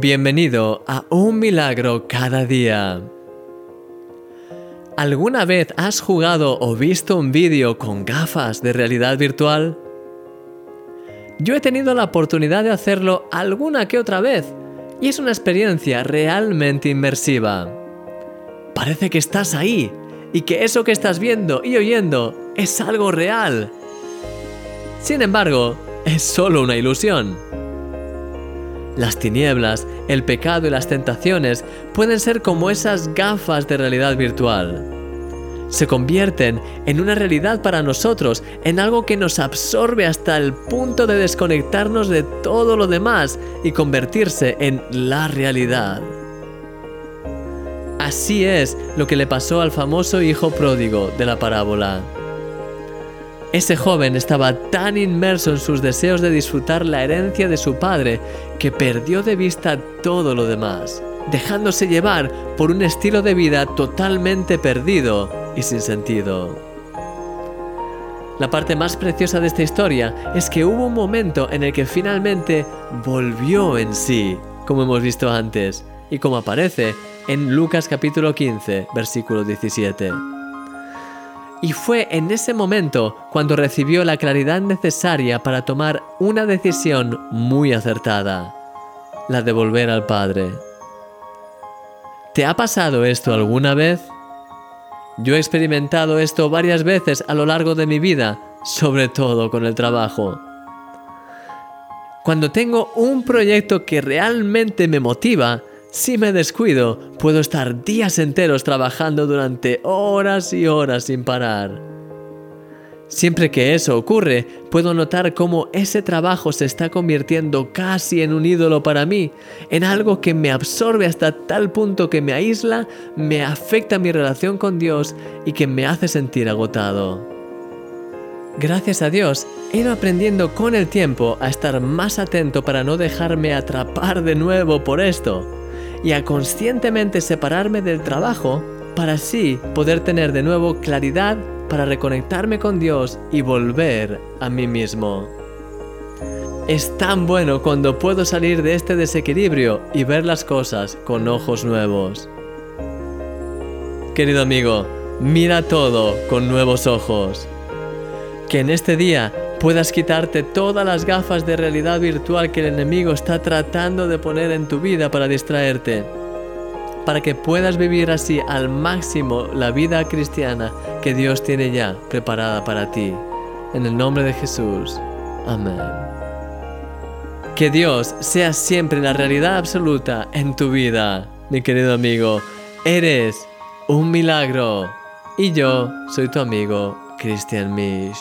Bienvenido a Un Milagro cada día. ¿Alguna vez has jugado o visto un vídeo con gafas de realidad virtual? Yo he tenido la oportunidad de hacerlo alguna que otra vez y es una experiencia realmente inmersiva. Parece que estás ahí y que eso que estás viendo y oyendo es algo real. Sin embargo, es solo una ilusión. Las tinieblas, el pecado y las tentaciones pueden ser como esas gafas de realidad virtual. Se convierten en una realidad para nosotros, en algo que nos absorbe hasta el punto de desconectarnos de todo lo demás y convertirse en la realidad. Así es lo que le pasó al famoso hijo pródigo de la parábola. Ese joven estaba tan inmerso en sus deseos de disfrutar la herencia de su padre que perdió de vista todo lo demás, dejándose llevar por un estilo de vida totalmente perdido y sin sentido. La parte más preciosa de esta historia es que hubo un momento en el que finalmente volvió en sí, como hemos visto antes, y como aparece en Lucas capítulo 15, versículo 17. Y fue en ese momento cuando recibió la claridad necesaria para tomar una decisión muy acertada, la de volver al Padre. ¿Te ha pasado esto alguna vez? Yo he experimentado esto varias veces a lo largo de mi vida, sobre todo con el trabajo. Cuando tengo un proyecto que realmente me motiva, si me descuido, puedo estar días enteros trabajando durante horas y horas sin parar. Siempre que eso ocurre, puedo notar cómo ese trabajo se está convirtiendo casi en un ídolo para mí, en algo que me absorbe hasta tal punto que me aísla, me afecta mi relación con Dios y que me hace sentir agotado. Gracias a Dios, he ido aprendiendo con el tiempo a estar más atento para no dejarme atrapar de nuevo por esto y a conscientemente separarme del trabajo para así poder tener de nuevo claridad para reconectarme con Dios y volver a mí mismo. Es tan bueno cuando puedo salir de este desequilibrio y ver las cosas con ojos nuevos. Querido amigo, mira todo con nuevos ojos. Que en este día puedas quitarte todas las gafas de realidad virtual que el enemigo está tratando de poner en tu vida para distraerte, para que puedas vivir así al máximo la vida cristiana que Dios tiene ya preparada para ti. En el nombre de Jesús. Amén. Que Dios sea siempre la realidad absoluta en tu vida, mi querido amigo. Eres un milagro. Y yo soy tu amigo Christian Misch.